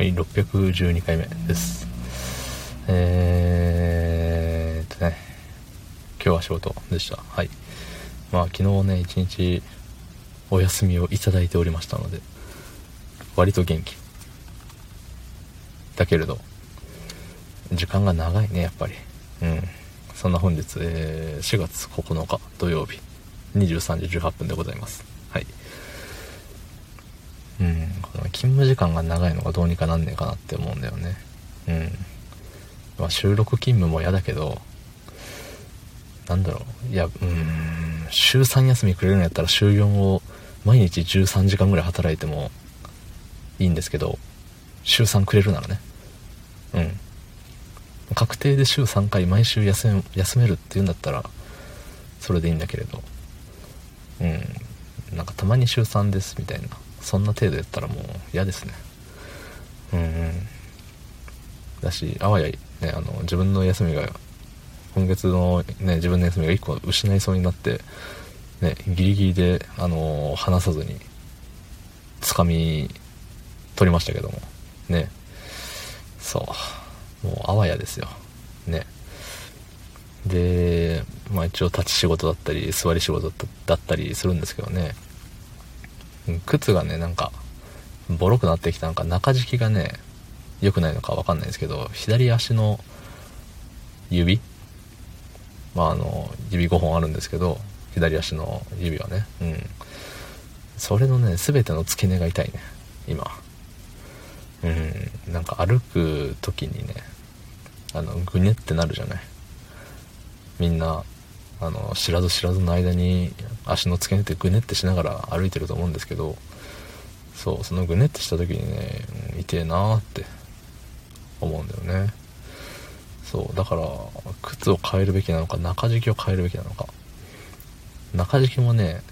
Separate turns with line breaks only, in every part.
はい612回目です。えーっとね今日は仕事でした。はい。まあ昨日ね一日お休みをいただいておりましたので割と元気。だけれど時間が長いねやっぱり。うん。そんな本日、えー、4月9日土曜日23時18分でございます。はい。うん勤務時間が長いのがどうにかなんねえかなって思うんだよね。うん。まあ収録勤務も嫌だけどなんだろう。いやうん。週3休みくれるんやったら週4を毎日13時間ぐらい働いてもいいんですけど週3くれるならね。うん。確定で週3回毎週休め休めるっていうんだったらそれでいいんだけれど。うん。なんかたまに週3ですみたいな。そんな程度やったらもう嫌ですね。うんだしあわやねあの自分の休みが今月のね自分の休みが1個失いそうになってねギリギリであの話さずにつかみ取りましたけども。ね。そう。もうあわやですよ。ね。でまあ一応立ち仕事だったり座り仕事だったりするんですけどね。靴がねなんかボロくなってきたなんか中敷きがね良くないのか分かんないですけど左足の指まああの指5本あるんですけど左足の指はねうん。それのね全ての付け根が痛いね今。うん。なんか歩く時にねあのぐねってなるじゃない。みんなあの知らず知らずの間に足の付け根ってぐねってしながら歩いてると思うんですけどそうそのぐねってした時にね、痛えなーって思うんだよね。そうだから靴を変えるべきなのか中敷きを変えるべきなのか。中敷きもね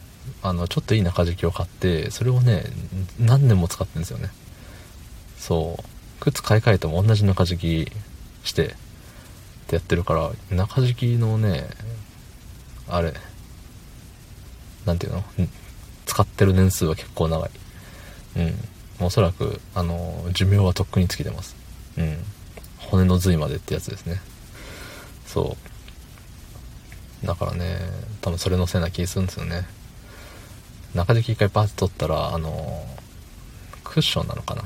あのちょっといい中敷きを買ってそれをね何年も使ってるんですよね。そう靴買い替えても同じ中敷きしてってやってるから中敷きのねあれ。何ていうの？使ってる年数は結構長い。うん。おそらくあの寿命はとっくに尽きてます。うん。骨の髄までってやつですね。そう。だからね多分それのせいな気するんですよね。中敷き一回パーッと取ったらあのクッションなのかな？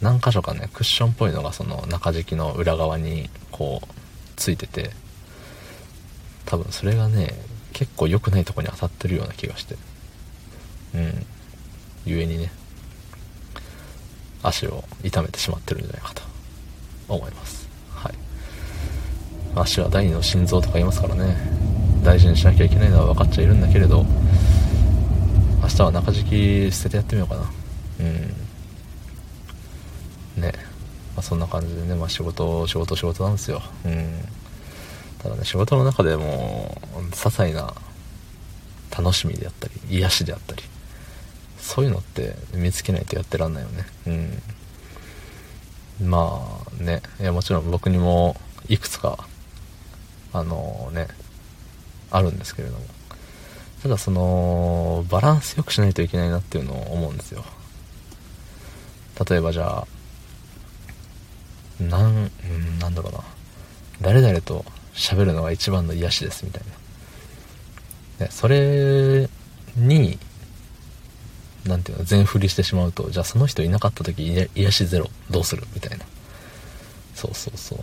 何箇所かねクッションっぽいのがその中敷きの裏側にこうついてて。多分それがね結構良くないとこに当たってるような気がして。うん。故にね足を痛めてしまってるんじゃないかと思います。はい。足は第二の心臓とか言いますからね。大事にしなきゃいけないのは分かっちゃいるんだけれど明日は中敷き捨ててやってみようかな。うん。ね、まあ、そんな感じでね、まあ、仕事仕事仕事なんですよ。うん。ただね仕事の中でも些細な楽しみであったり癒しであったりそういうのって見つけないとやってらんないよね。うん。まあねいやもちろん僕にもいくつかあのねあるんですけれども。ただそのバランスよくしないといけないなっていうのを思うんですよ。例えばじゃあなん、なんだろうな。誰々と喋るのが一番の癒しですみたいな。ね、それに、なんていうの、全振りしてしまうと、じゃあその人いなかった時癒しゼロどうするみたいな。そうそうそう。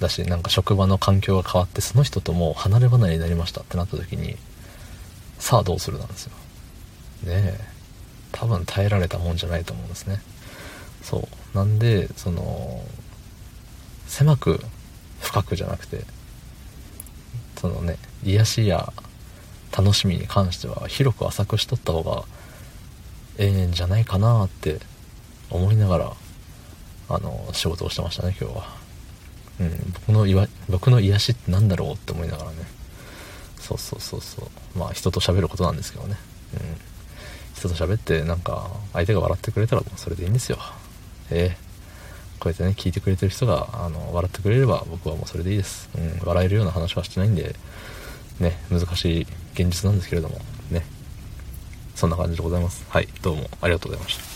だし、なんか職場の環境が変わって、その人ともう離れ離れになりましたってなった時に、さあどうするなんですよ。ねえ。多分耐えられたもんじゃないと思うんですね。そう。なんで、その、狭く深くじゃなくて、そのね癒しや楽しみに関しては広く浅くしとった方がええんじゃないかなって思いながらあの仕事をしてましたね今日は。うん僕のいわ僕の癒しって何だろうって思いながらね。そうそうそうそう。まあ人と喋ることなんですけどね。うん。人と喋ってなんか相手が笑ってくれたらもうそれでいいんですよ。ええ。こうやってね、聞いてくれてる人が、あの、笑ってくれれば僕はもうそれでいいです。うん、笑えるような話はしてないんで、ね、難しい現実なんですけれども、ね、そんな感じでございます。はい、どうもありがとうございました。